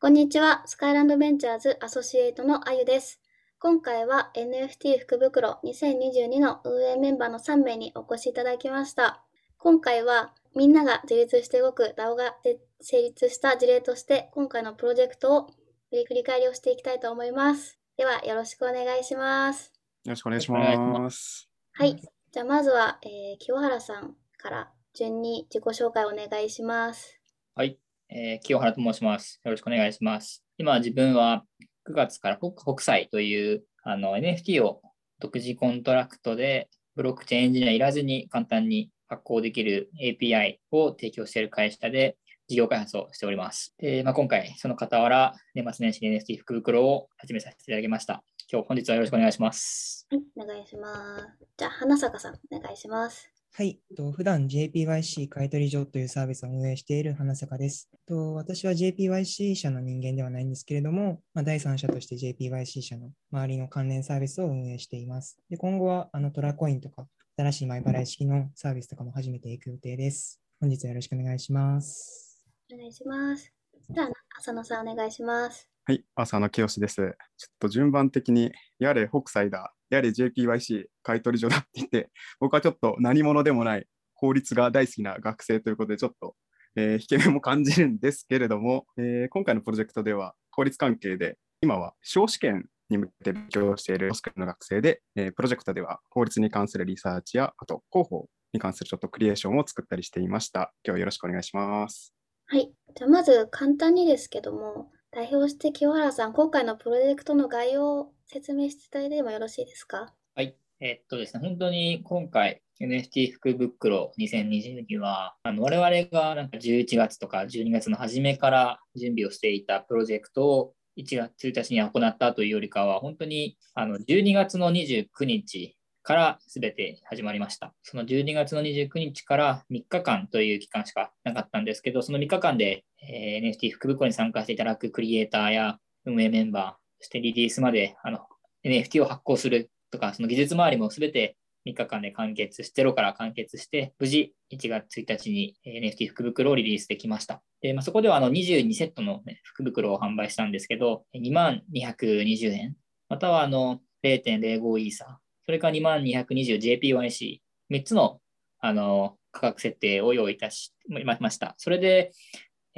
こんにちは。スカイランドベンチャーズアソシエイトのあゆです。今回は NFT 福袋2022の運営メンバーの3名にお越しいただきました。今回はみんなが自立して動く DAO が成立した事例として今回のプロジェクトを振り返りをしていきたいと思います。ではよろしくお願いします。よろしくお願いし。ますはい。じゃあまずは、えー清原さんから順に自己紹介をお願いします。はい、えー清原と申します。よろしくお願いします。今、自分は9月から HOKUSAI というあの NFT を独自コントラクトでブロックチェーンエンジニアいらずに簡単に発行できる API を提供している会社で事業開発をしております。でまあ、今回、その傍ら年末年始 NFT 福袋を始めさせていただきました。今日本日はよろしくお願いします。はい、お願いします。じゃあ花坂さんお願いします。はい、と普段 JPYC 買取所というサービスを運営している花坂です。と私は JPYC 社の人間ではないんですけれども、まあ、第三者として JPYC 社の周りの関連サービスを運営しています。で今後はあのトラコインとか新しい前払い式のサービスとかも始めていく予定です。本日はよろしくお願いします。お願いします。じゃあ浅野さんお願いします。はい、浅野清です。ちょっと順番的に、やれ北斎だ、やれ JPYC 買取所だって言って、僕はちょっと何者でもない法律が大好きな学生ということで、ちょっと、えー引け目も感じるんですけれども、えー今回のプロジェクトでは法律関係で、今は司試験に向けて勉強しているオスクの学生で、えープロジェクトでは法律に関するリサーチや、あと広報に関するちょっとクリエーションを作ったりしていました。今日はよろしくお願いします。はい。じゃあまず簡単にですけども、代表して清原さん、今回のプロジェクトの概要説明していただいてもよろしいですか？はい。えっとですね、本当に今回 NFT 福袋2022は、あの我々がなんか11月とか12月の初めから準備をしていたプロジェクトを1月1日に行ったというよりかは、本当にあの12月の29日から全て始まりました。その12月の29日から3日間という期間しかなかったんですけど、その3日間で、えー NFT 福袋に参加していただくクリエイターや運営メンバー、そしてリリースまであの NFT を発行するとか、その技術周りもすべて3日間で完結し、ゼロから完結して、無事1月1日に NFT 福袋をリリースできました。でまあ、そこではあの22セットの、ね、福袋を販売したんですけど、2万220円、またはあの0.05イーサ、それから2万 220JPYC、3つのあの価格設定を用意いたしました。それで、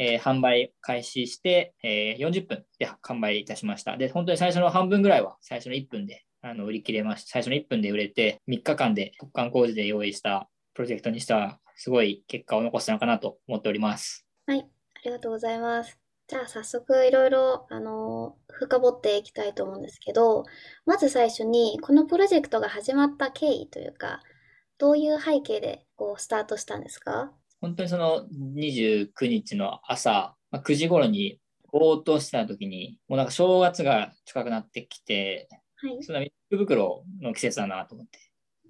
えー販売開始して、えー40分で販売いたしました。で、本当に最初の半分ぐらいは最初の1分であの売り切れました。最初の1分で売れて、3日間で特貫工事で用意したプロジェクトにしては、すごい結果を残したのかなと思っております。はい。ありがとうございます。じゃあ早速いろいろ、あのー深掘っていきたいと思うんですけど、まず最初にこのプロジェクトが始まった経緯というか、どういう背景でこうスタートしたんですか？本当にその29日の朝、まあ9時頃にぼーっとしてた時に、もうなんか正月が近くなってきて、はい。その福袋の季節だなと思って。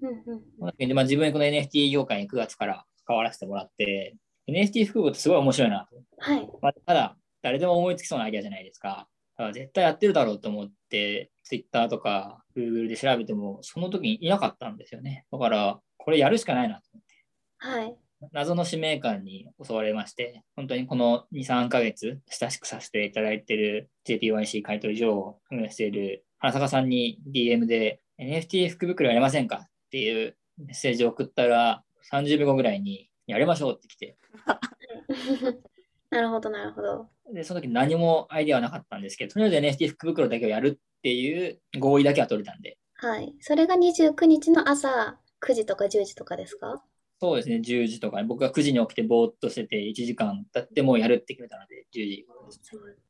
うんうん。でまあ、自分この NFT 業界に9月から関わらせてもらって、NFT 福袋ってすごい面白いなと。はい。まあ、ただ、誰でも思いつきそうなアイデアじゃないですか。だから絶対やってるだろうと思って、Twitter とか Google で調べても、その時にいなかったんですよね。だから、これやるしかないなと思って。はい。謎の使命感に襲われまして、本当にこの2、3ヶ月親しくさせていただいている JPYC 買取所を運営している花坂さんに DM で NFT 福袋やりませんか？っていうメッセージを送ったら30秒後ぐらいにやりましょうって来て、なるほど、なるほど。で、その時何もアイデアはなかったんですけど、とりあえず NFT 福袋だけをやるっていう合意だけは取れたんで、はい。それが29日の朝9時とか10時とかですか？そうですね、10時とか、僕が9時に起きてぼーっとしてて1時間経ってもうやるって決めたので、10時。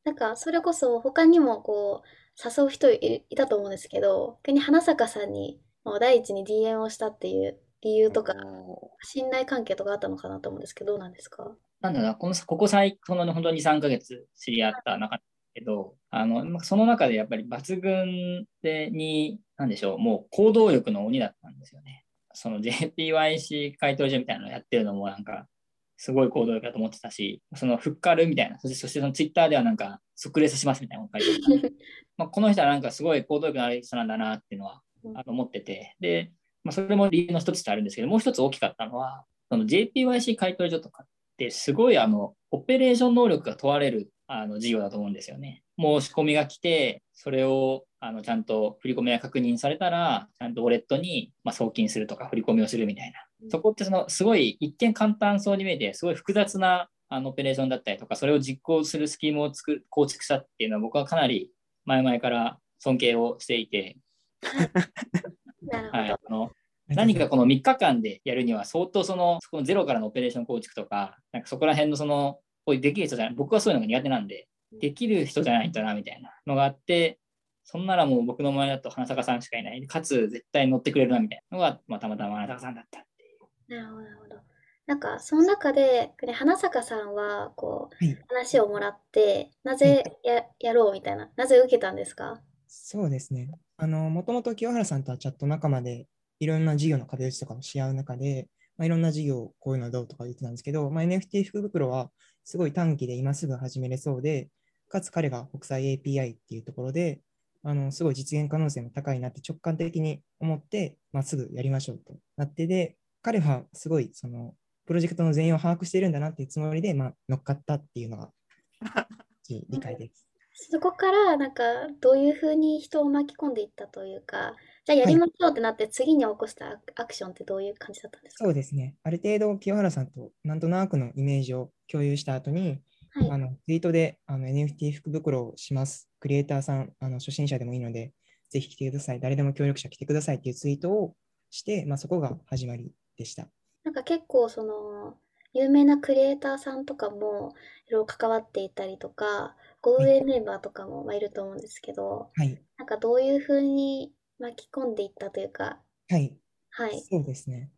なんか、それこそ他にもこう、誘う人いいたと思うんですけど、逆に花坂さんにもう第一に DM をしたっていう理由とか、信頼関係とかあったのかなと思うんですけど、どうなんですか？なんだろうな、このここ最この本当に2、3ヶ月知り合った中だけど、あのまあその中でやっぱり抜群でに、なんでしょう、もう行動力の鬼だったんですよね。その JPYC 回答所みたいなのをやってるのもなんか、すごい行動力だと思ってたし、そのフッカルみたいな、そしてそしてそのツイッターではなんか、即レスしますみたいなのを書いてた。まあこの人はなんかすごい行動力のある人なんだなっていうのはあの思ってて、で、まあ、それも理由の一つとあるんですけど、もう一つ大きかったのは、その JPYC 回答所とかってすごいあのオペレーション能力が問われるあの事業だと思うんですよね。申し込みが来て、それをあのちゃんと振り込みが確認されたら、ちゃんとウォレットに、まあ、送金するとか振り込みをするみたいな。そこってそのすごい一見簡単そうに見えて、すごい複雑なあのオペレーションだったりとか、それを実行するスキームを作構築したっていうのは、僕はかなり前々から尊敬をしていて、はい、あの何かこの3日間でやるには相当そのそこのゼロからのオペレーション構築とか、なんかそこら辺のその、こういうできる人じゃない、僕はそういうのが苦手なんで、できる人じゃないとなみたいなのがあって、そんならもう僕の前だと花坂さんしかいない、かつ絶対乗ってくれるなみたいなのが、まあ、たまたま花坂さんだったっていう。なるほど、なるほど。なんか、その中で、花坂さんは、こう、はい、話をもらって、なぜやはい、やろうみたいな、なぜ受けたんですか？そうですね。あの、もともと清原さんとはチャット仲間で、いろんな事業の壁打ちとかをし合う中で、まあ、いろんな事業、こういうのどうとか言ってたんですけど、まあ、NFT 福袋はすごい短期で今すぐ始めれそうで、かつ彼が国際 API っていうところで、あのすごい実現可能性も高いなって直感的に思って、まあ、すぐやりましょうとなってで、彼はすごいそのプロジェクトの全容を把握しているんだなっていうつもりで、まあ、乗っかったっていうのが 理解です。そこからなんかどういうふうに人を巻き込んでいったというか、じゃあやりましょうってなって、次に起こしたアクションってどういう感じだったんですか？そうですね。ある程度、清原さんとなんとなくのイメージを共有した後に、はい、あのツイートであの NFT 福袋をします。クリエイターさん、あの初心者でもいいので、ぜひ来てください。誰でも協力者来てくださいっていうツイートをして、まあ、そこが始まりでした。なんか結構その有名なクリエイターさんとかもいろいろ関わっていたりとか、ご運営メンバーとかもいると思うんですけど、はい、なんかどういうふうに巻き込んでいったというか。はい。はい。そうですね。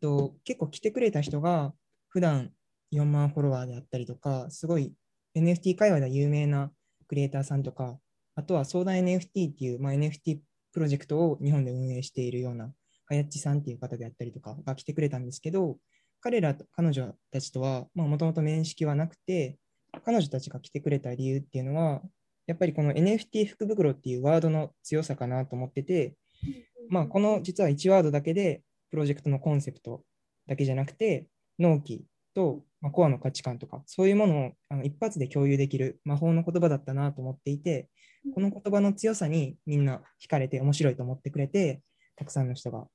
と結構来てくれた人が、普段4万フォロワーであったりとか、すごい NFT 界隈では有名なクリエイターさんとか、あとは相談 NFT っていう、まあ、NFT プロジェクトを日本で運営しているような、はやっちさんっていう方であったりとかが来てくれたんですけど、彼らと、彼女たちとはもともと面識はなくて、彼女たちが来てくれた理由っていうのは、やっぱりこの NFT 福袋っていうワードの強さかなと思ってて、まあ、この実は1ワードだけでプロジェクトのコンセプトだけじゃなくて、納期と、まあ、コアの価値観とか、そういうものをあの一発で共有できる魔法の言葉だったなと思っていて、この言葉の強さにみんな惹かれて面白いと思ってくれて、たくさんの人が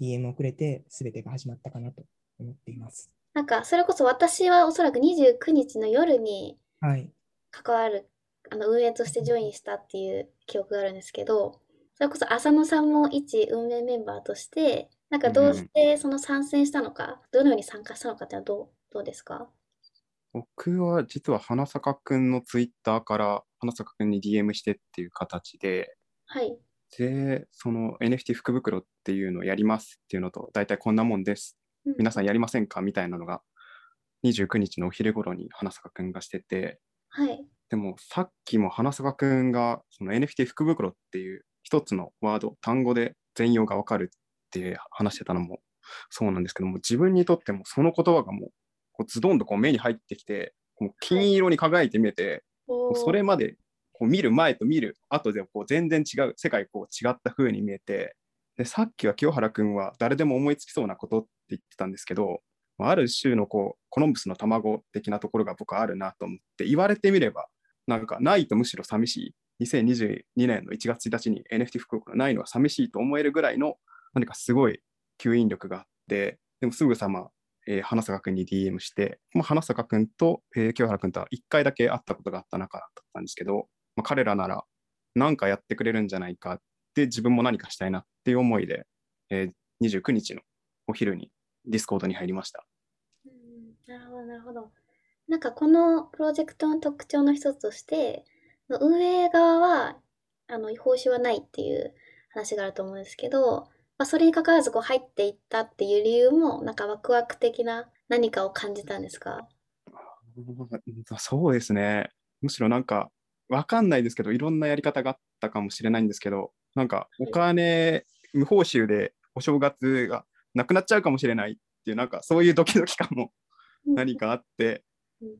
DM をくれて、すべてが始まったかなと思っています。なんか、それこそ私はおそらく29日の夜に関わる、はい、あの運営としてジョインしたっていう記憶があるんですけど、それこそ浅野さんも一運営メンバーとして、なんかどうしてその参戦したのか、うん、どのように参加したのかってのはどうどうですか？僕は実は花坂くんのツイッターから花坂くんに DM してっていう形で、はい。で、その NFT 福袋っていうのをやりますっていうのと、大体こんなもんです。皆さんやりませんか？みたいなのが29日のお昼頃に花坂くんがしてて、はい、でもさっきも花坂くんがその NFT 福袋っていう一つのワード単語で全容がわかるって話してたのもそうなんですけども自分にとってもその言葉がもうこうズドンとこう目に入ってきてもう金色に輝いて見えて、はい、それまでこう見る前と見る後でこう全然違う世界こう違った風に見えてでさっきは清原君は誰でも思いつきそうなことって言ってたんですけどある種のこうコロンブスの卵的なところが僕はあるなと思って言われてみればなんかないとむしろ寂しい。2022年の1月1日に NFT 福岡がないのは寂しいと思えるぐらいの何かすごい吸引力があってでもすぐさま、えー、花坂君に DM して、まあ、花坂君と、えー、清原君とは1回だけ会ったことがあった中だったんですけど、まあ、彼らなら何かやってくれるんじゃないかって自分も何かしたいなっていう思いで、えー、29日のお昼にディスコードに入りました。うん、なるほど、なるほど。なんかこのプロジェクトの特徴の一つとして、運営側はあの報酬はないっていう話があると思うんですけど、まあ、それに関わらずこう入っていったっていう理由も、なんかワクワク的な何かを感じたんですか？そうですね。むしろなんか、わかんないですけど、いろんなやり方があったかもしれないんですけど、なんかお金、無報酬でお正月がなくなっちゃうかもしれないっていう、なんかそういうドキドキ感も何かあって、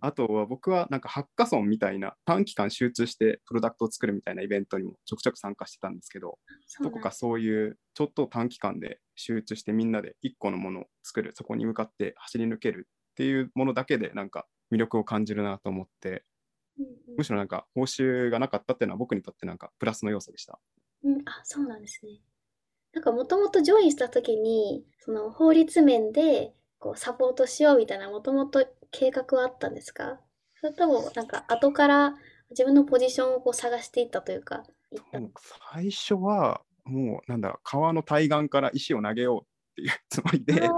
あとは僕はなんかハッカソンみたいな短期間集中してプロダクトを作るみたいなイベントにもちょくちょく参加してたんですけど、どこかそういうちょっと短期間で集中してみんなで1個のものを作る、そこに向かって走り抜けるっていうものだけでなんか魅力を感じるなと思って、むしろなんか報酬がなかったっていうのは僕にとってなんかプラスの要素でした。うん、あ、そうなんですね。なんかもともとジョインした時に、その法律面でこうサポートしようみたいなもともと計画はあったんですか？それともなんか後から自分のポジションをこう探していったというか、最初はもうなんだ川の対岸から石を投げようっていうつもりで、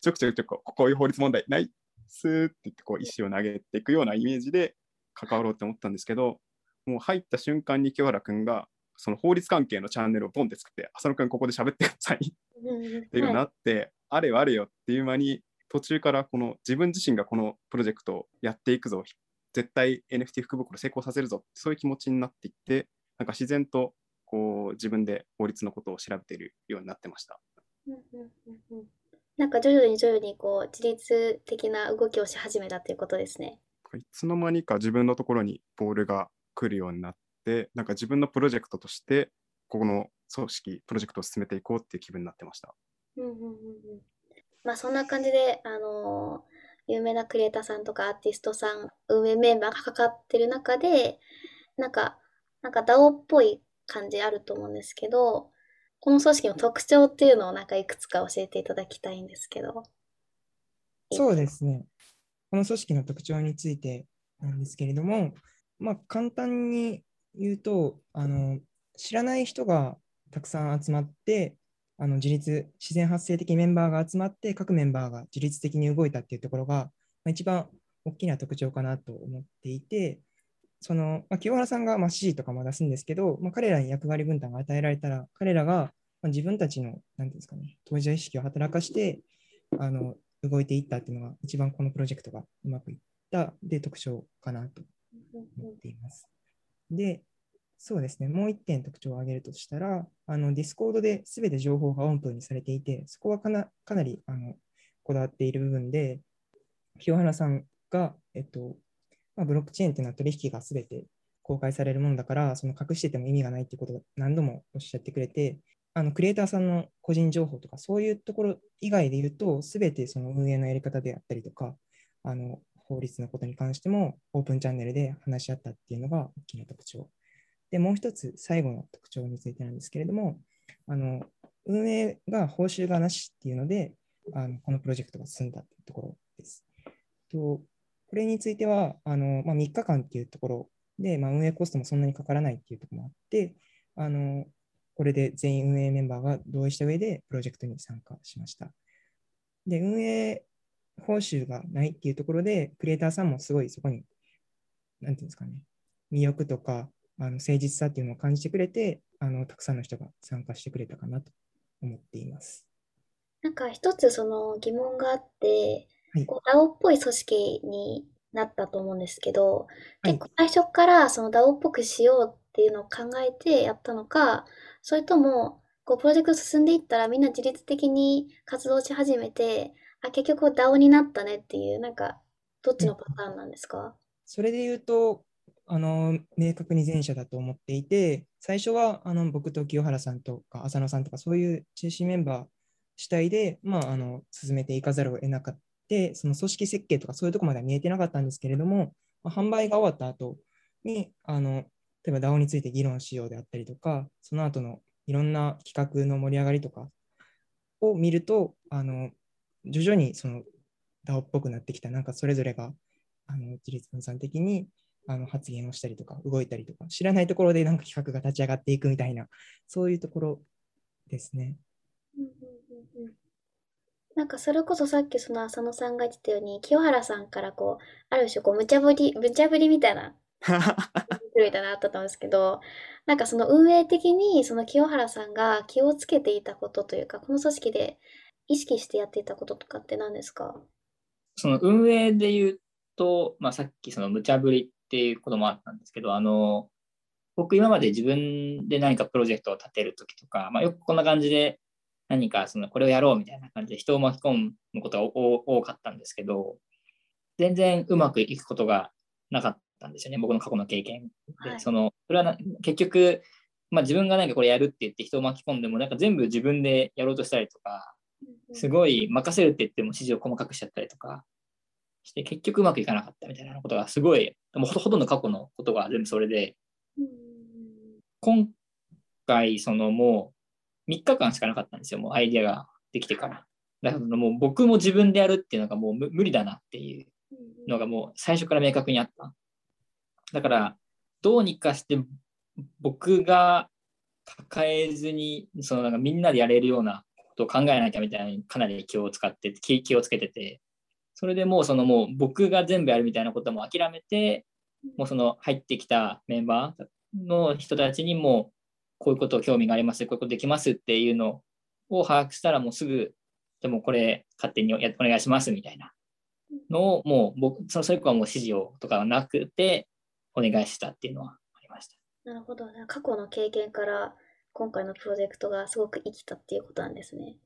ちょくちょくちょくこういう法律問題ないっすーって言ってこう石を投げていくようなイメージで関わろうって思ったんですけど、もう入った瞬間に清原君がその法律関係のチャンネルをボンって作って、浅野君ここで喋ってくださいっていうようにはなって、あれよあれよっていう間に途中からこの自分自身がこのプロジェクトをやっていくぞ、絶対 NFT 福袋成功させるぞ、そういう気持ちになっていって、なんか自然とこう自分で法律のことを調べているようになってました。うんうんうんうんなんか徐々に徐々にこう自律的な動きをし始めたということですね。いつの間にか自分のところにボールが来るようになって、なんか自分のプロジェクトとして、ここの組織、プロジェクトを進めていこうっていう気分になってました。うんうんうんうんまあそんな感じで、あの有名なクリエイターさんとかアーティストさん、運営メンバーがかかってる中で、なんか、なんか DAO っぽい感じあると思うんですけど、この組織の特徴っていうのをなんかいくつか教えていただきたいんですけど。そうですね。この組織の特徴についてなんですけれども、まあ、簡単に言うと、あの知らない人がたくさん集まって、あの自立、自然発生的メンバーが集まって、各メンバーが自律的に動いたっていうところが、まあ、一番大きな特徴かなと思っていて、そのまあ、清原さんがまあ指示とかも出すんですけど、まあ、彼らに役割分担が与えられたら、彼らがまあ自分たちの、なんていうんですかね、当事者意識を働かして、あの動いていったっていうのが、一番このプロジェクトがうまくいったで特徴かなと思っています。で、そうですね、もう一点特徴を挙げるとしたら、あのディスコードで全て情報がオープンにされていて、そこはかなかなりあのこだわっている部分で、清原さんが、えっとまあ、ブロックチェーンっていうのは取引が全て公開されるものだから、その隠してても意味がないっていうことを何度もおっしゃってくれて、あのクリエイターさんの個人情報とか、そういうところ以外で言うと、すべてその運営のやり方であったりとか、あの法律のことに関してもオープンチャンネルで話し合ったっていうのが大きな特徴。で、もう一つ、最後の特徴についてなんですけれども、あの運営が報酬がなしっていうので、あのこのプロジェクトが進んだというところです。とこれについては、あのまあ、3日間っていうところで、まあ、運営コストもそんなにかからないっていうところもあって、あのこれで全員運営メンバーが同意した上でプロジェクトに参加しました。で、運営報酬がないっていうところで、クリエイターさんもすごいそこに、なんていうんですかね、魅力とかあの誠実さっていうのを感じてくれて、あのたくさんの人が参加してくれたかなと思っています。なんか一つその疑問があって、はい。こう DAO っぽい組織になったと思うんですけど、はい。結構最初からその DAO っぽくしようっていうのを考えてやったのか、それともこうプロジェクト進んでいったらみんな自律的に活動し始めて、あ、結局 DAO になったねっていう、なんかどっちのパターンなんですか？それで言うと、あの明確に前者だと思っていて、最初はあの僕と清原さんとか浅野さんとか、そういう中心メンバー主体で、まあ、あの進めていかざるを得なかった、その組織設計とかそういうとこまでは見えてなかったんですけれども、まあ、販売が終わった後にあの、例えば DAO について議論しようであったりとか、その後のいろんな企画の盛り上がりとかを見ると、あの徐々にその DAO っぽくなってきた、なんかそれぞれがあの自立分散的にあの発言をしたりとか、動いたりとか、知らないところでなんか企画が立ち上がっていくみたいな、そういうところですね。うんうんうんうんなんかそれこそさっきその浅野さんが言ってたように、清原さんからこう、ある種こう、無茶ぶり、無茶ぶりみたいな、みたいなのあったと思うんですけど、なんかその運営的にその清原さんが気をつけていたことというか、この組織で意識してやっていたこととかって何ですか？その運営で言うと、まあ、さっきその無茶ぶりっていうこともあったんですけど、あの、僕今まで自分で何かプロジェクトを立てるときとか、まあ、よくこんな感じで何かそのこれをやろうみたいな感じで人を巻き込むことがお多かったんですけど、全然うまくいくことがなかったんですよね、僕の過去の経験で。はい。そのそれはな結局、まあ、自分が何かこれやるって言って人を巻き込んでも、なんか全部自分でやろうとしたりとか、すごい任せるって言っても指示を細かくしちゃったりとかして、結局うまくいかなかったみたいなことがすごいもうほとんど過去のことが全部それで、うん今回、そのもう3日間しかなかったんですよ、もうアイデアができてから。だからもう僕も自分でやるっていうのがもう無理だなっていうのがもう最初から明確にあった。だから、どうにかして僕が抱えずに、そのなんかみんなでやれるようなことを考えなきゃみたいにかなり気を使って、気をつけてて、それでもうそのもう僕が全部やるみたいなことも諦めて、もうその入ってきたメンバーの人たちにもこういうこと興味があります、こういうことできますっていうのを把握したらもうすぐ、でもこれ勝手にやお願いしますみたいなのをもう僕、そそれ以降はもう指示をとかはなくてお願いしたっていうのはありました。なるほど。過去の経験から今回のプロジェクトがすごく生きたっていうことなんですね。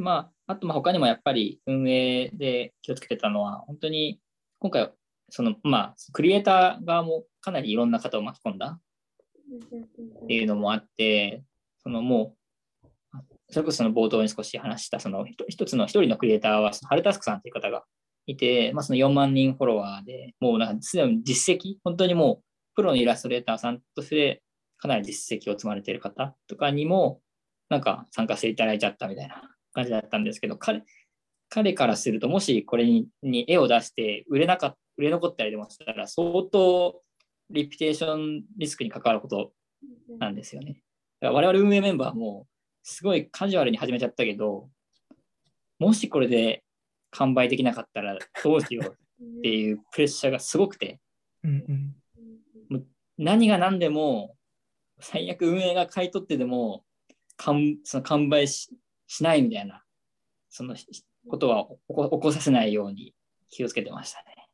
まあ、あとまあ他にもやっぱり運営で気をつけてたのは、本当に今回、そのまあ、クリエイター側もかなりいろんな方を巻き込んだっていうのもあって、そのもう、それこそその冒頭に少し話した、その一つの一人のクリエイターは、ハルタスクさんっていう方がいて、まあ、その4万人フォロワーで、もうなんかすでに実績、本当にもうプロのイラストレーターさんとしてかなり実績を積まれている方とかにも、なんか参加していただいちゃったみたいな感じだったんですけど、彼彼からすると、もしこれにに絵を出して売れなかっ売れ残ったりでもしたら、相当リピテーションリスクに関わることなんですよね。だから我々運営メンバーもすごいカジュアルに始めちゃったけど、もしこれで完売できなかったらどうしようっていうプレッシャーがすごくて、うんうん。何が何でも最悪運営が買い取ってでも完その完売ししないみたいなそのことは起こ起こさせないように気をつけてましたね。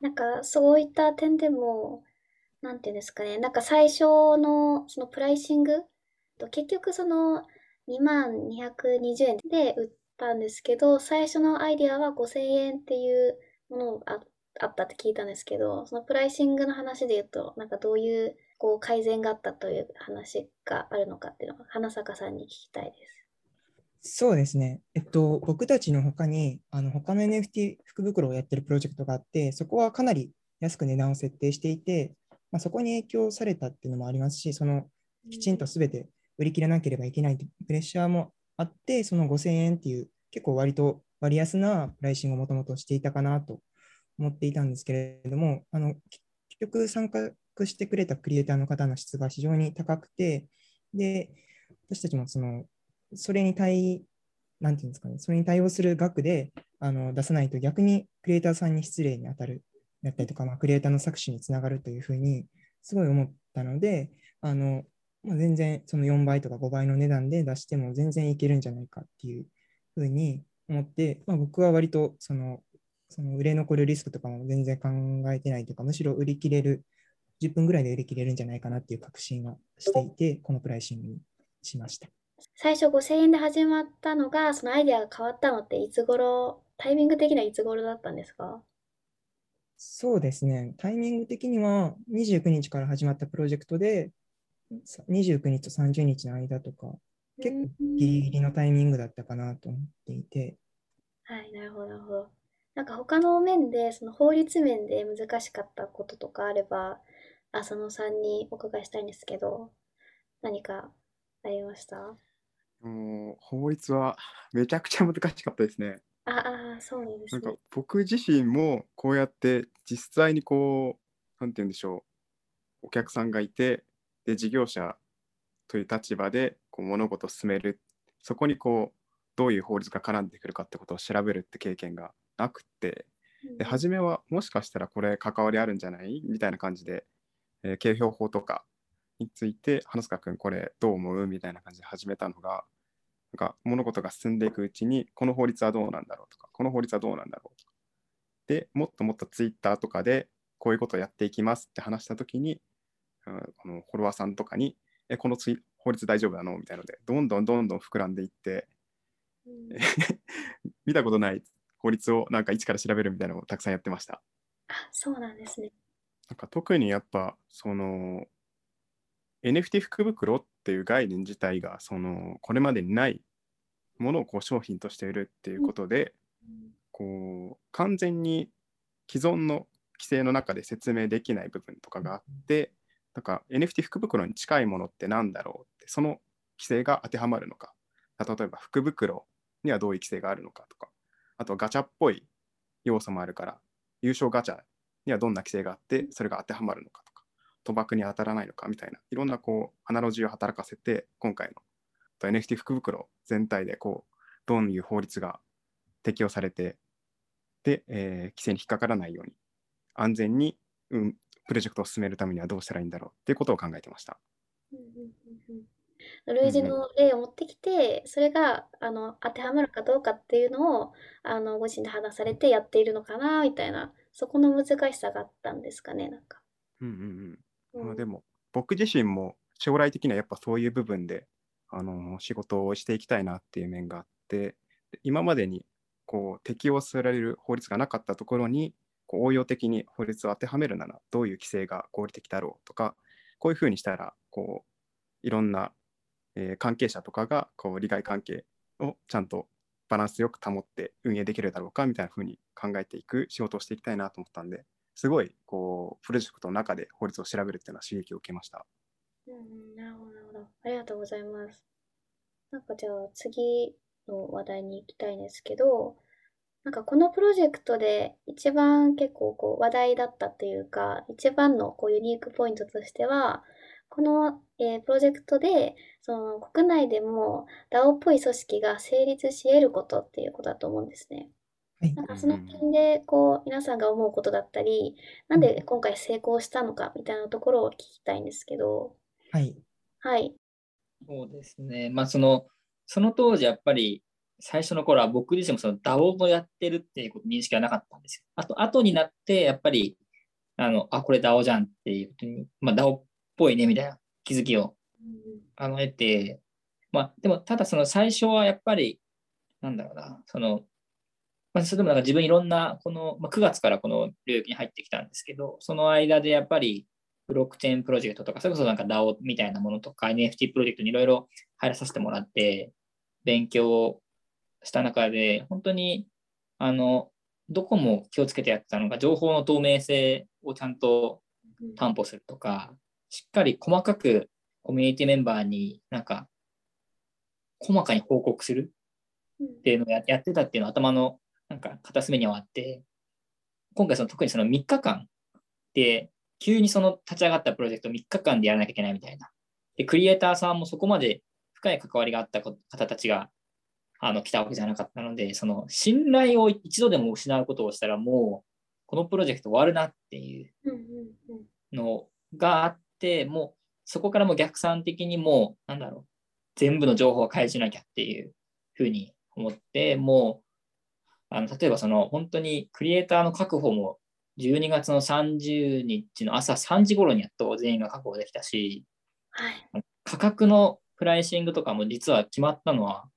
なんかそういった点でも、なんていうんですかね、なんか最初のそのプライシングと結局その2万220円で売ったんですけど、最初のアイディアは5000円っていうものがああったって聞いたんですけど、そのプライシングの話で言うと、なんかどういうこう改善があったという話があるのかっていうのを花坂さんに聞きたいです。そうですね。えっと、僕たちの他に、あの、他の NFT 福袋をやってるプロジェクトがあって、そこはかなり安く値段を設定していて、まあ、そこに影響されたっていうのもありますし、その、きちんと全て売り切れなければいけないプレッシャーもあって、その5000円っていう結構割と割安なプライシングをもともとしていたかなと思っていたんですけれども、あの、結局参加してくれたクリエイターの方の質が非常に高くて、で、私たちもその、それに対、なんていうんですかね、それに対応する額であの出さないと逆にクリエイターさんに失礼に当たるだったりとか、まあ、クリエイターの搾取につながるというふうにすごい思ったので、あのまあ、全然その4倍とか5倍の値段で出しても全然いけるんじゃないかっていうふうに思って、まあ、僕は割とそのその売れ残るリスクとかも全然考えてないというか、むしろ売り切れる、10分ぐらいで売り切れるんじゃないかなっていう確信はしていて、このプライシングにしました。最初5000円で始まったのが、そのアイデアが変わったのっていつ頃、タイミング的にはいつ頃だったんですか？そうですね。タイミング的には29日から始まったプロジェクトで、29日と30日の間とか、結構ギリギリのタイミングだったかなと思っていて。はい、なるほど、なるほど。なんか他の面で、その法律面で難しかったこととかあれば、浅野さんにお伺いしたいんですけど、何かありました？もう法律はめちゃくちゃ難しかったですね。ああ、そうなんですね。なんか僕自身もこうやって実際にこう、なんて言うんでしょう、お客さんがいて、で、事業者という立場でこう物事を進める、そこにこう、どういう法律が絡んでくるかってことを調べるって経験がなくて、で、初めはもしかしたらこれ関わりあるんじゃない？みたいな感じで、えー、景評法とかについて、花塚君これどう思う？みたいな感じで始めたのが、なんか物事が進んでいくうちに、この法律はどうなんだろうとか、この法律はどうなんだろうとか。で、もっともっとツイッターとかで、こういうことをやっていきますって話したときに、うん、このフォロワーさんとかに、え、このツイ法律大丈夫なの？みたいなので、どんどんどんどん膨らんでいって、うん 見たことない法律をなんか一から調べるみたいなのをたくさんやってました。あ、そうなんですね。なんか特にやっぱその NFT 福袋っていう概念自体がそのこれまでにないものをこう商品として売るっていうことで、こう完全に既存の規制の中で説明できない部分とかがあって、なんか NFT 福袋に近いものってなんだろうって、その規制が当てはまるのか、例えば福袋にはどういう規制があるのかとか、あとガチャっぽい要素もあるから、優勝ガチャにはどんな規制があって、それが当てはまるのかとか、賭博に当たらないのかみたいな、いろんなこう、アナロジーを働かせて、今回の NFT 福袋全体でこう、どういう法律が適用されて、で、えー規制に引っかからないように、安全に、うん、プロジェクトを進めるためにはどうしたらいいんだろうっていうことを考えてました。類似の例を持ってきて、それがあの当てはまるかどうかっていうのをあのご自身で話されてやっているのかなみたいな、そこの難しさがあったんですかね、なんか。うんうんうん。まあ、うんでも、僕自身も将来的にはやっぱそういう部分で、あの仕事をしていきたいなっていう面があって、で今までにこう適用される法律がなかったところに、こう応用的に法律を当てはめるなら、どういう規制が合理的だろうとか、こういうふうにしたら、こう、いろんな、えー関係者とかがこう利害関係をちゃんとバランスよく保って運営できるだろうかみたいなふうに考えていく仕事をしていきたいなと思ったんで、すごいこうプロジェクトの中で法律を調べるっていうのは刺激を受けました。うんうん、なるほど、なるほど。ありがとうございます。なんかじゃあ次の話題に行きたいんですけど、なんかこのプロジェクトで一番結構こう話題だったというか、一番のこうユニークポイントとしては、この、えープロジェクトでその国内でも DAO っぽい組織が成立し得ることっていうことだと思うんですね。はいなんかその点でこう皆さんが思うことだったり、なんで今回成功したのかみたいなところを聞きたいんですけど、はい。はい。そうですね。まあ、その、その当時、やっぱり、最初の頃は僕自身もその DAO をやってるっていうこと認識はなかったんですよ。あと、後になって、やっぱり、あの、あ、これ DAO じゃんっていうことに、まあ、DAO っぽいね、みたいな気づきをあの得て、まあ、でも、ただその最初はやっぱり、なんだろうな、その、まあ、それでもなんか自分いろんな、この、まあ、9月からこの領域に入ってきたんですけど、その間でやっぱり、ブロックチェーンプロジェクトとか、それこそなんか DAO みたいなものとか、NFT プロジェクトにいろいろ入らさせてもらって、勉強した中で、本当に、あの、どこも気をつけてやってたのが、情報の透明性をちゃんと担保するとか、しっかり細かくコミュニティメンバーになんか、細かに報告するっていうのをややってたっていうのは頭のなんか片隅にはあって、今回その特にその3日間で、急にその立ち上がったプロジェクト3日間でやらなきゃいけないみたいな。で、クリエイターさんもそこまで深い関わりがあったこ方たちがあの来たわけじゃなかったので、その信頼を一度でも失うことをしたらもう、このプロジェクト終わるなっていうのがあって、もうそこからもう逆算的にもう、なんだろう、全部の情報を開示しなきゃっていうふうに思って、もう、あの例えばその本当にクリエイターの確保も12月の30日の朝3時頃にやっと全員が確保できたし、はい。価格のプライシングとかも実は決まったのは、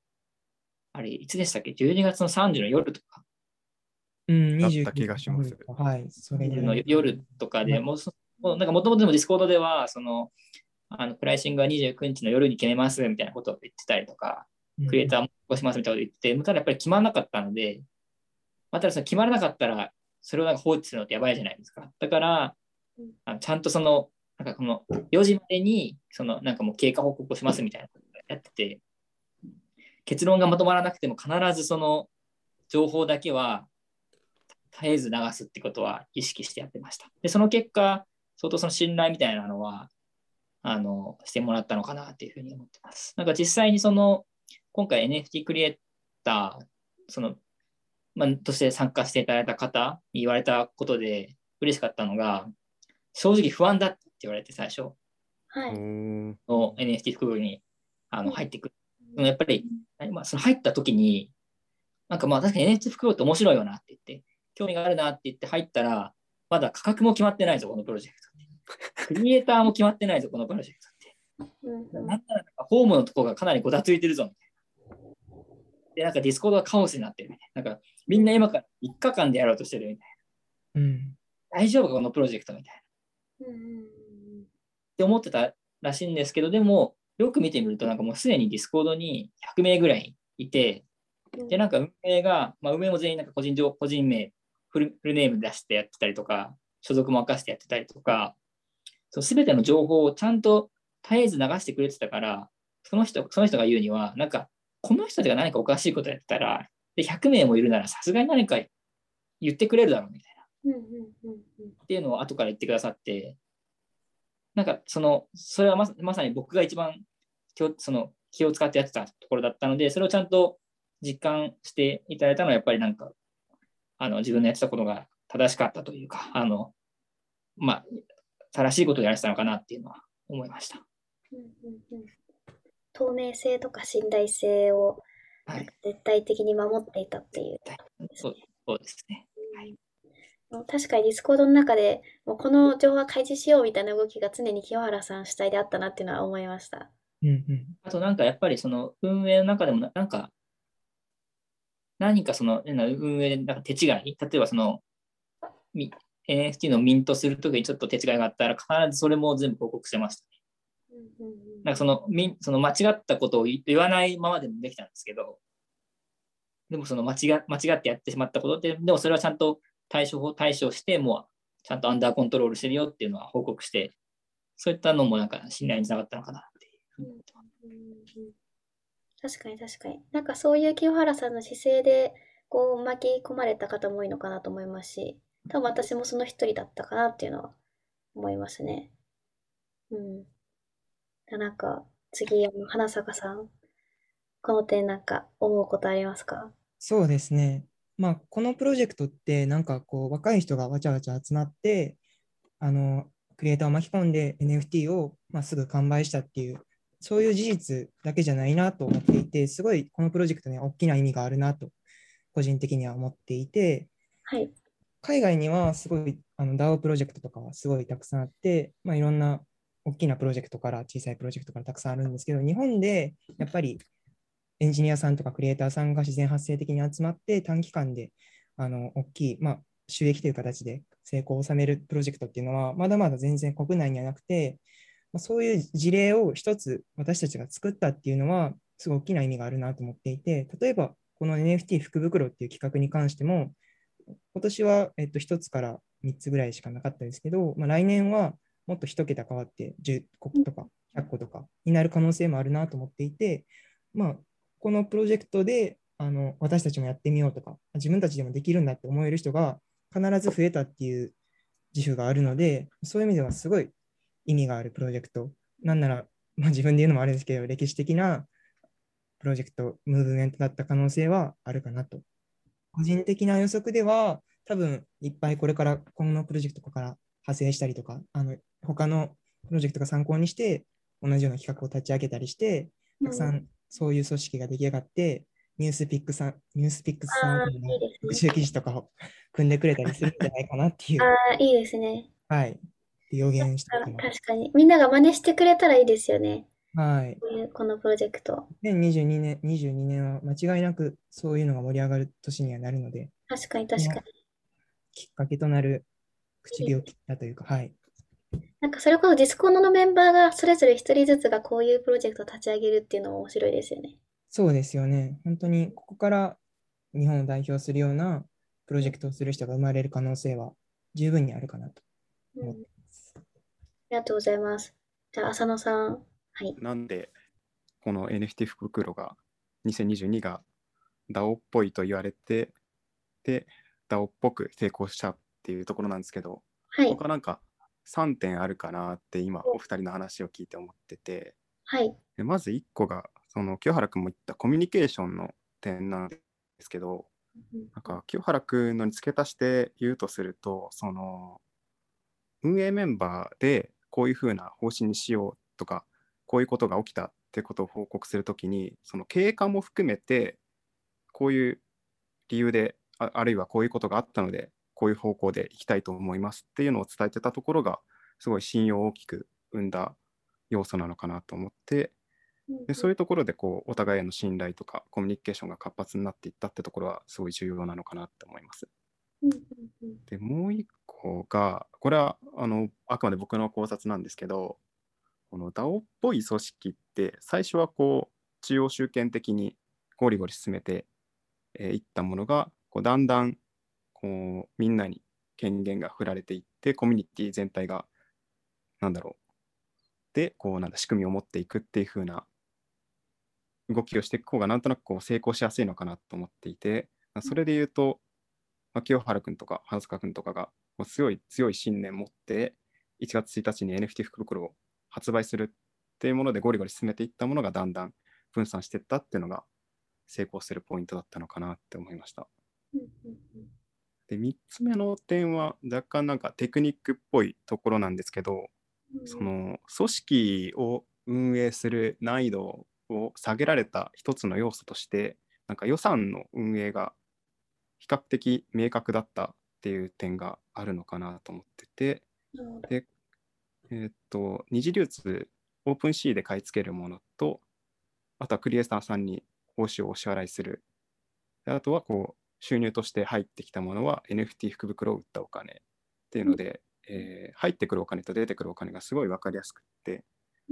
あれ、いつでしたっけ ?12 月の3時の夜とか、うん、だった29気がしますはい、それぐの。夜とかでもうそ、もうなんかもともとでもディスコードでは、その、あのプライシングは29日の夜に決めますみたいなことを言ってたりとか、クリエイターも起こしますみたいなことを言って、ただやっぱり決まらなかったので、まただその決まらなかったら、それをなんか放置するのってやばいじゃないですか。だからうん、あのちゃんとその、なんかこの4時までに、そのなんかもう経過報告をしますみたいなことをやってて、結論がまとまらなくても必ずその情報だけは絶えず流すってことは意識してやってました。で、その結果、相当その信頼みたいなのは、あの、してもらったのかなっていうふうに思ってます。なんか実際にその、今回 NFT クリエイター、その、まあ、として参加していただいた方に言われたことで嬉しかったのが、正直不安だって言われて最初はい。んの NFT 福袋にあのうん入ってくる。でもやっぱり、まあ、その入った時に、なんかまあ確かに NFT 袋って面白いよなって言って、興味があるなって言って入ったら、まだ価格も決まってないぞ、このプロジェクト。クリエイターも決まってないぞ、このプロジェクトって。なんならなんかホームのとこがかなりごたついてるぞ、みたいな。で、なんかディスコードがカオスになってるみたいな。なんかみんな今から3日間でやろうとしてるみたいうん。な。大丈夫か、このプロジェクトみたいな。って思ってたらしいんですけど、でも、よく見てみると、なんかもうすでにディスコードに100名ぐらいいて、うんで、なんか運営が、まあ、運営も全員なんか個人情個人名フルフルネーム出してやってたりとか、所属も明かしてやってたりとか、そう全ての情報をちゃんと絶えず流してくれてたから、その人その人が言うには、なんか、この人が何かおかしいことやってたら、で100名もいるならさすがに何か言ってくれるだろうみたいな。うんうんうんうんっていうのを後から言ってくださって、なんかその、それはまさまさに僕が一番気をその気を使ってやってたところだったので、それをちゃんと実感していただいたのは、やっぱりなんか、あの自分のやってたことが正しかったというか、あの、まあ、正しいことをやらせたのかなっていうのは思いました。うんうんうん透明性とか信頼性をはい。絶対的に守っていたっていう。そうそうですね。もう確かにディスコードの中でもうこの情報は開示しようみたいな動きが常に清原さん主体であったなっていうのは思いました。うんうん。あとなんかやっぱりその運営の中でもななんか何かその運営でなんか手違い、例えばそのみ NFT のミントするときにちょっと手違いがあったら必ずそれも全部報告してました。うんうんうんなんかそのミンその間違ったことを言言わないままでもできたんですけど、でもその間違間違ってやってしまったことで、でもそれはちゃんと対処法対処して、もうちゃんとアンダーコントロールしてるよっていうのは報告して、そういったのもなんか信頼につながったのかなっていう確かに確かに。なんかそういう清原さんの姿勢でこう巻き込まれた方も多いのかなと思いますし、多分私もその一人だったかなっていうのは思いますね。うん。なんか次、あの花坂さん、この点なんか思うことありますか？そうですね。まあ、このプロジェクトって、なんかこう、若い人がわちゃわちゃ集まって、あの、クリエイターを巻き込んで NFT を、まあ、すぐ完売したっていう、そういう事実だけじゃないなと思っていて、すごいこのプロジェクトには大きな意味があるなと、個人的には思っていて、はい。海外にはすごいあの DAO プロジェクトとかはすごいたくさんあって、まあ、いろんな大きなプロジェクトから小さいプロジェクトからたくさんあるんですけど、日本でやっぱりエンジニアさんとかクリエイターさんが自然発生的に集まって短期間であの大きい、まあ、収益という形で成功を収めるプロジェクトっていうのはまだまだ全然国内にはなくて、まあ、そういう事例を一つ私たちが作ったっていうのはすごい大きな意味があるなと思っていて、例えばこの NFT 福袋っていう企画に関しても、今年は、えっと、1つから3つぐらいしかなかったですけど、まあ、来年はもっと1桁変わって10個とか100個とかになる可能性もあるなと思っていて、まあ、このプロジェクトであの私たちもやってみようとか、自分たちでもできるんだって思える人が必ず増えたっていう自負があるので、そういう意味ではすごい意味があるプロジェクト。なんなら、まあ、自分で言うのもあれですけど、歴史的なプロジェクト、ムーブメントだった可能性はあるかなと個人的な予測では、多分いっぱいこれから今のプロジェクトから派生したりとか、あの他のプロジェクトが参考にして、同じような企画を立ち上げたりして、たくさんそういう組織が出来上がって、ニュースピックさん、ニュースピックスさんの特ね。集記事とかを 組んでくれたりするんじゃないかなっていう、ああ、いいですね。はい、予言してあおきます。確かに。みんなが真似してくれたらいいですよね。はい。こういうこのプロジェクト。2022年、22年は間違いなくそういうのが盛り上がる年にはなるので、確かに確かに。きっかけとなる口火を切ったというか、はい。なんかそれこそディスコードのメンバーがそれぞれ一人ずつがこういうプロジェクトを立ち上げるっていうのも面白いですよね。そうですよね。本当にここから日本を代表するようなプロジェクトをする人が生まれる可能性は十分にあるかなとうん、あ思ってます。りがとうございます。じゃあ、浅野さん。はい。なんで、この NFT 福袋が2022が DAO っぽいと言われて、で、DAO っぽく成功したっていうところなんですけど、はい。僕はなんか3点あるかなって今、お二人の話を聞いて思ってて、はい。でまず1個が、その清原君も言ったコミュニケーションの点なんですけど、なんか清原君のに付け足して言うとすると、その運営メンバーでこういうふうな方針にしようとか、こういうことが起きたってことを報告するときに、その経過も含めて、こういう理由であ、あるいはこういうことがあったので、こういう方向で行きたいと思いますっていうのを伝えてたところが、すごい信用を大きく生んだ要素なのかなと思って、でそういうところでこうお互いへの信頼とかコミュニケーションが活発になっていったってところはすごい重要なのかなって思います。でもう一個がこれはあのあくまで僕の考察なんですけどこの DAO っぽい組織って最初はこう中央集権的にゴリゴリ進めてい、えーったものがこうだんだんこうみんなに権限が振られていってコミュニティ全体がなんだろう。でこうなんだ仕組みを持っていくっていう風な動きをしていく方がなんとなくこう成功しやすいのかなと思っていてそれで言うと、まあ、清原君とか花塚君とかがこう強い強い信念を持って1月1日に NFT 福袋を発売するっていうものでゴリゴリ進めていったものがだんだん分散していったっていうのが成功するポイントだったのかなって思いました。で3つ目の点は若干なんかテクニックっぽいところなんですけど、その組織を運営する難易度を下げられた一つの要素としてなんか予算の運営が比較的明確だったっていう点があるのかなと思っててで、えー、っと二次流通オープンシーで買い付けるものとあとはクリエイターさんに報酬をお支払いする。あとはこう収入として入ってきたものは NFT 福袋を売ったお金っていうので、えー、入ってくるお金と出てくるお金がすごい分かりやすくって、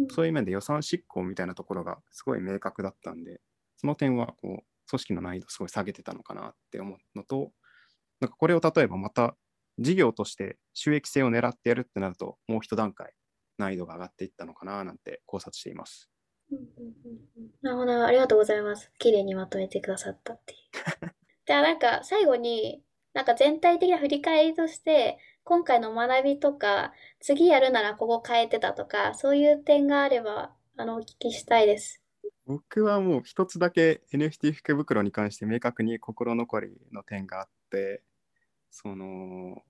そういう面で予算執行みたいなところがすごい明確だったんで、その点はこう組織の難易度すごい下げてたのかなって思うのと、なんかこれを例えばまた事業として収益性を狙ってやるってなると、もう一段階難易度が上がっていったのかななんて考察しています。なるほど、ありがとうございます。綺麗にまとめてくださったっていう。じゃあなんか最後に、なんか全体的な振り返りとして、今回の学びとか、次やるならここ変えてたとか、そういう点があれば、あの、お聞きしたいです。僕はもう一つだけ NFT 福袋に関して明確に心残りの点があって、その、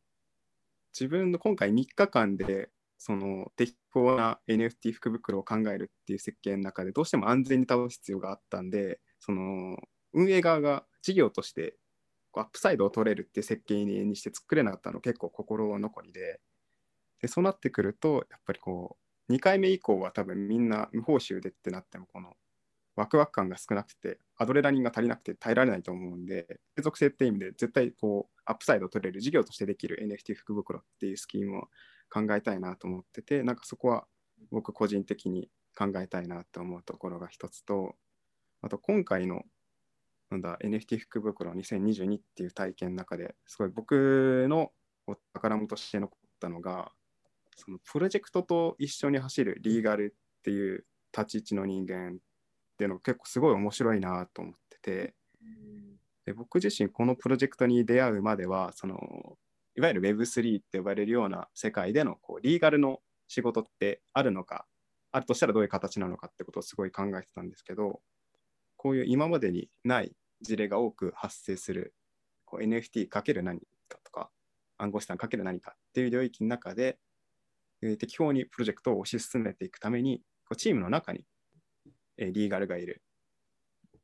自分の今回3日間で、その適当な NFT 福袋を考えるっていう設計の中でどうしても安全に倒す必要があったんでその運営側が事業としてアップサイドを取れるっていう設計にして作れなかったの結構心残りで。でそうなってくるとやっぱりこう2回目以降は多分みんな無報酬でってなってもこのワクワク感が少なくてアドレナリンが足りなくて耐えられないと思うんで継続性って意味で絶対こうアップサイドを取れる事業としてできる NFT 福袋っていうスキームを考えたいなと思っててなんかそこは僕個人的に考えたいなと思うところが一つとあと今回のなんだ NFT 福袋2022っていう体験の中ですごい僕の宝物として残ったのがそのプロジェクトと一緒に走るリーガルっていう立ち位置の人間っていうのが結構すごい面白いなと思ってて。で僕自身このプロジェクトに出会うまではそのいわゆる Web3 って呼ばれるような世界でのこうリーガルの仕事ってあるのかあるとしたらどういう形なのかってことをすごい考えてたんですけどこういう今までにない事例が多く発生するこう NFT かける何かとか暗号資産かける何かっていう領域の中で、えー、適法にプロジェクトを推し進めていくためにこうチームの中に、えー、リーガルがいる。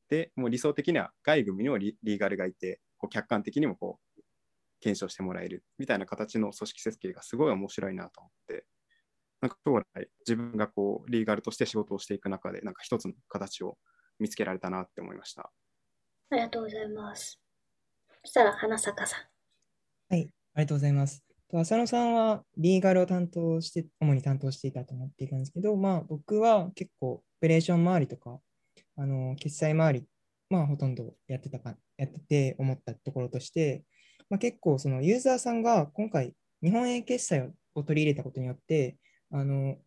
で、もう理想的には外部にもリーガルがいて、こう客観的にもこう検証してもらえるみたいな形の組織設計がすごい面白いなと思って、なんか将来自分がこうリーガルとして仕事をしていく中で、なんか一つの形を見つけられたなって思いました。ありがとうございます。そしたら、花坂さん。はい、ありがとうございます。浅野さんはリーガルを担当して、主に担当していたと思っているんですけど、まあ僕は結構オペレーション周りとか、あの決済周り、まあほとんどやってたか、やってて思ったところとして、まあ、結構そのユーザーさんが今回日本円決済を取り入れたことによって、あの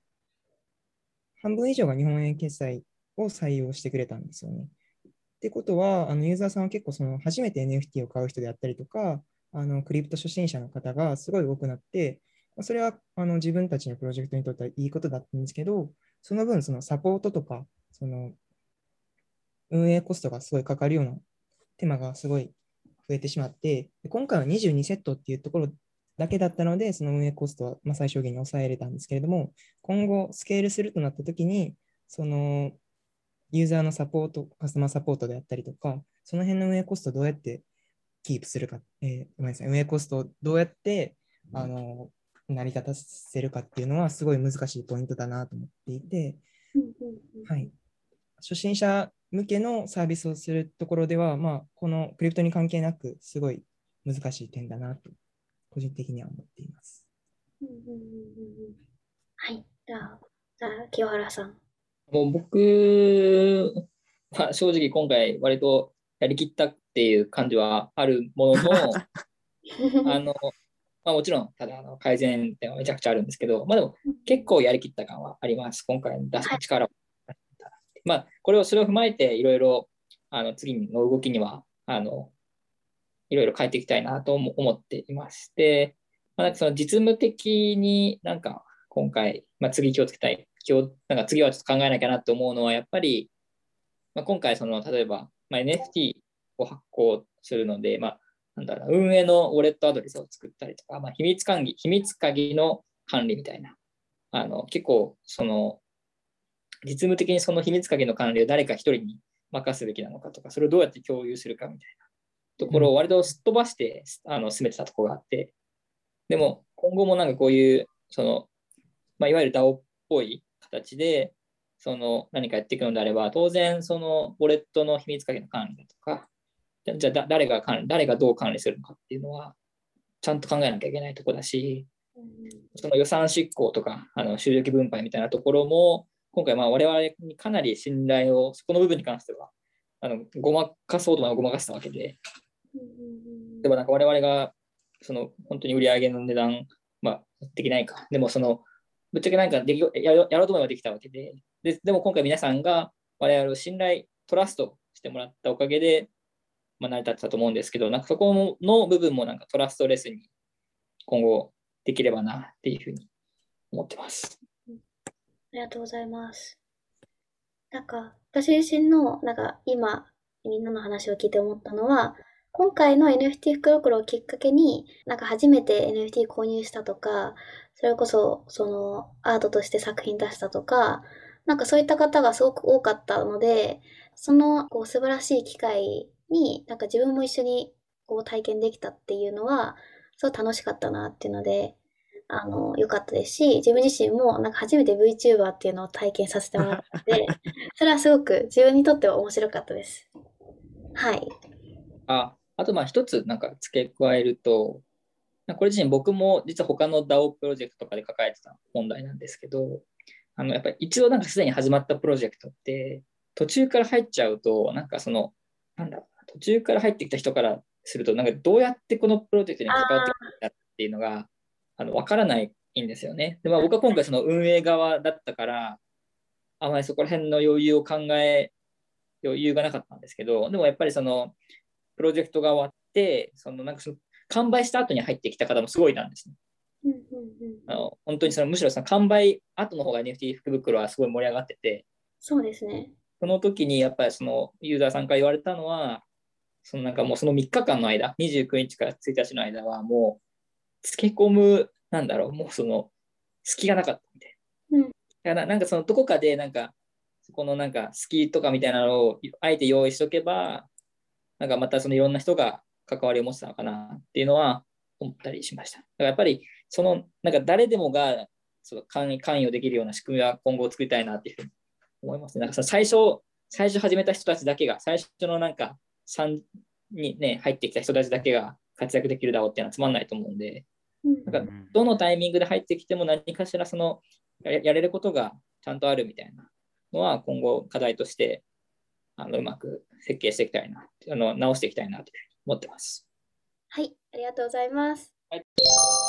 半分以上が日本円決済を採用してくれたんですよね。ってことは、あのユーザーさんは結構その初めて NFT を買う人であったりとか、あのクリプト初心者の方がすごい多くなって、それはあの自分たちのプロジェクトにとってはいいことだったんですけど、その分、そのサポートとか、その運営コストがすごいかかるような手間がすごい増えてしまって、今回は22セットっていうところだけだったので、その運営コストはま最小限に抑えれたんですけれども、今後スケールするとなったときに、そのユーザーのサポート、カスタマーサポートであったりとか、その辺の運営コストをどうやってキープするか、えー、ごめんなさい、運営コストをどうやって、あの成り立たせるかっていうのはすごい難しいポイントだなと思っていて、はい、初心者向けのサービスをするところでは、まあ、このクリプトに関係なく、すごい難しい点だなと、個人的には思っています。はい、じゃあ、じゃあ清原さん。もう僕は正直今回割とやりきったっていう感じはあるものの、あの、まあ、もちろん、ただあの改善点はめちゃくちゃあるんですけど、まあでも結構やりきった感はあります。今回の出す力を。まあ、これを、それを踏まえて、いろいろ、あの、次の動きには、あの、いろいろ変えていきたいなと思っていまして、まあ、なんかその実務的になんか今回、まあ、次気をつけたい、今日なんか次はちょっと考えなきゃなと思うのは、やっぱり、まあ、今回、その例えば、まあ、NFT を発行するので、まあ、なんだろう運営のウォレットアドレスを作ったりとか、まあ、秘密管理、秘密鍵の管理みたいな、あの結構、その、実務的にその秘密鍵の管理を誰か一人に任すべきなのかとか、それをどうやって共有するかみたいなところを割とすっ飛ばしてあの進めてたところがあって、でも今後もなんかこういう、その、まあ、いわゆる DAO っぽい形で、その何かやっていくのであれば、当然、そのウォレットの秘密鍵の管理だとか、じゃあ誰が管理、誰がどう管理するのかっていうのは、ちゃんと考えなきゃいけないところだし、その予算執行とか、あの収益分配みたいなところも、今回、我々にかなり信頼を、そこの部分に関しては、あのごまかそうともごまかしたわけで、でもなんか我々が、その本当に売り上げの値段、まあ、できないか。でもその、ぶっちゃけなんかできやろうと思えばできたわけで。で、でも今回皆さんが我々を信頼、トラストしてもらったおかげで、まあ、成り立ってたと思うんですけど、なんかそこの部分もなんかトラストレスに今後できればなっていうふうに思ってます。ありがとうございます。なんか、私自身の、なんか今、みんなの話を聞いて思ったのは、今回の NFT 福袋をきっかけに、なんか初めて NFT 購入したとか、それこそ、その、アートとして作品出したとか、なんかそういった方がすごく多かったので、その、こう、素晴らしい機会に、なんか自分も一緒に、こう、体験できたっていうのは、すごい楽しかったなっていうので、あの、良かったですし、自分自身もなんか初めて VTuber っていうのを体験させてもらって、それはすごく自分にとっては面白かったです。はい。あ、あとまあ一つなんか付け加えると、これ自身僕も実は他の DAO プロジェクトとかで抱えてた問題なんですけど、あのやっぱり一度なんかすでに始まったプロジェクトって途中から入っちゃうと、なんかその、なんだろう途中から入ってきた人からすると、なんかどうやってこのプロジェクトに関わってくるんだっていうのがあの分からないんですよね。で、まあ、僕は今回その運営側だったから、あまりそこら辺の余裕を考え、余裕がなかったんですけど、でもやっぱりそのプロジェクトが終わって、そのなんかその完売した後に入ってきた方もすごいなんですね。あの本当にそのむしろその完売後の方が NFT 福袋はすごい盛り上がってて、そうですね。その時にやっぱりそのユーザーさんから言われたのは、そのなんかもうその3日間の間、29日から1日の間はもうつけ込む、なんだろう、もうその、隙がなかったみたいな。うん、だからなんかそのどこかで、なんか、そこのなんか隙とかみたいなのをあえて用意しとけば、なんかまたそのいろんな人が関わりを持ってたのかなっていうのは思ったりしました。だからやっぱり、その、なんか誰でもがその関与できるような仕組みは今後作りたいなっていうふうに思いますね。なんか最初、最初始めた人たちだけが、最初のなんか3にね、入ってきた人たちだけが活躍できるだろうっていうのはつまんないと思うんで、なんかどのタイミングで入ってきても何かしらそのやれることがちゃんとあるみたいなのは今後課題としてあのうまく設計していきたいな、あの直していきたいなと思ってます。はい、ありがとうございます。はい